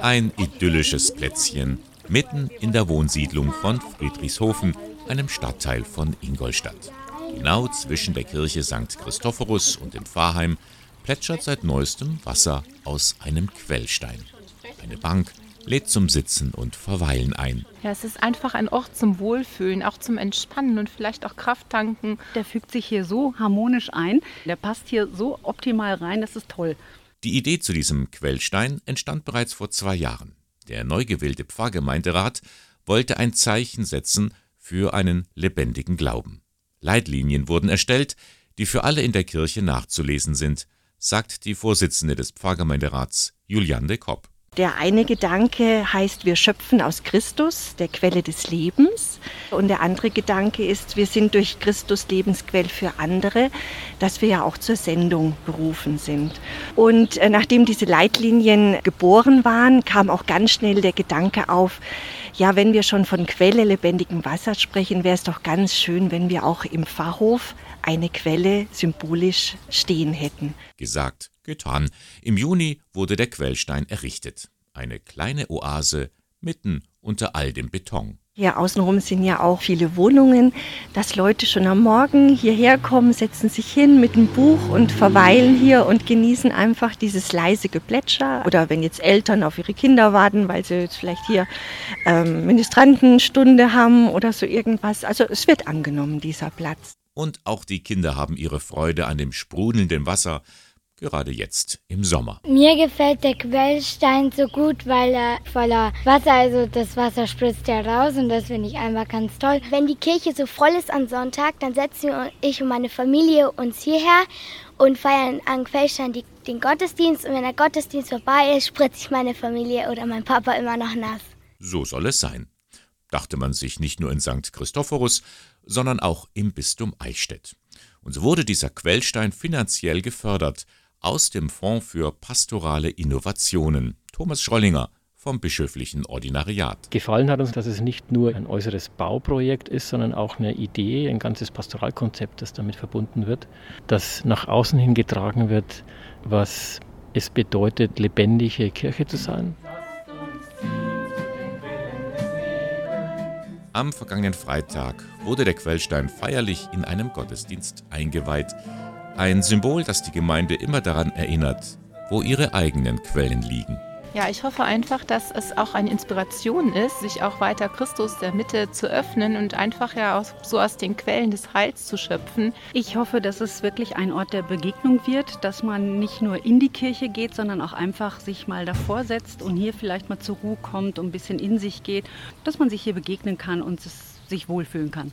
Ein idyllisches Plätzchen mitten in der Wohnsiedlung von Friedrichshofen, einem Stadtteil von Ingolstadt. Genau zwischen der Kirche St. Christophorus und dem Pfarrheim plätschert seit neuestem Wasser aus einem Quellstein. Eine Bank lädt zum Sitzen und Verweilen ein. Ja, es ist einfach ein Ort zum Wohlfühlen, auch zum Entspannen und vielleicht auch Kraft tanken. Der fügt sich hier so harmonisch ein. Der passt hier so optimal rein, das ist toll. Die Idee zu diesem Quellstein entstand bereits vor zwei Jahren. Der neu gewählte Pfarrgemeinderat wollte ein Zeichen setzen für einen lebendigen Glauben. Leitlinien wurden erstellt, die für alle in der Kirche nachzulesen sind, sagt die Vorsitzende des Pfarrgemeinderats Juliane Kopp. Der eine Gedanke heißt, wir schöpfen aus Christus, der Quelle des Lebens. Und der andere Gedanke ist, wir sind durch Christus Lebensquell für andere, dass wir ja auch zur Sendung berufen sind. Und äh, nachdem diese Leitlinien geboren waren, kam auch ganz schnell der Gedanke auf, ja, wenn wir schon von Quelle lebendigem Wasser sprechen, wäre es doch ganz schön, wenn wir auch im Pfarrhof eine Quelle symbolisch stehen hätten. Gesagt, getan. Im Juni wurde der Quellstein errichtet. Eine kleine Oase mitten unter all dem Beton. Hier außenrum sind ja auch viele Wohnungen, dass Leute schon am Morgen hierher kommen, setzen sich hin mit einem Buch und verweilen hier und genießen einfach dieses leise Geplätscher. Oder wenn jetzt Eltern auf ihre Kinder warten, weil sie jetzt vielleicht hier ähm, Ministrantenstunde haben oder so irgendwas. Also es wird angenommen, dieser Platz. Und auch die Kinder haben ihre Freude an dem sprudelnden Wasser, gerade jetzt im Sommer. Mir gefällt der Quellstein so gut, weil er voller Wasser, also das Wasser spritzt ja raus und das finde ich einfach ganz toll. Wenn die Kirche so voll ist am Sonntag, dann setzen ich und meine Familie uns hierher und feiern am Quellstein die, den Gottesdienst. Und wenn der Gottesdienst vorbei ist, spritze ich meine Familie oder mein Papa immer noch nass. So soll es sein, dachte man sich nicht nur in St. Christophorus, sondern auch im Bistum Eichstätt. Und so wurde dieser Quellstein finanziell gefördert, aus dem Fonds für pastorale Innovationen. Thomas Schrollinger vom bischöflichen Ordinariat. Gefallen hat uns, dass es nicht nur ein äußeres Bauprojekt ist, sondern auch eine Idee, ein ganzes Pastoralkonzept, das damit verbunden wird, das nach außen hin getragen wird, was es bedeutet, lebendige Kirche zu sein. Am vergangenen Freitag wurde der Quellstein feierlich in einem Gottesdienst eingeweiht. Ein Symbol, das die Gemeinde immer daran erinnert, wo ihre eigenen Quellen liegen. Ja, ich hoffe einfach, dass es auch eine Inspiration ist, sich auch weiter Christus der Mitte zu öffnen und einfach ja auch so aus den Quellen des Heils zu schöpfen. Ich hoffe, dass es wirklich ein Ort der Begegnung wird, dass man nicht nur in die Kirche geht, sondern auch einfach sich mal davor setzt und hier vielleicht mal zur Ruhe kommt und ein bisschen in sich geht, dass man sich hier begegnen kann und sich wohlfühlen kann.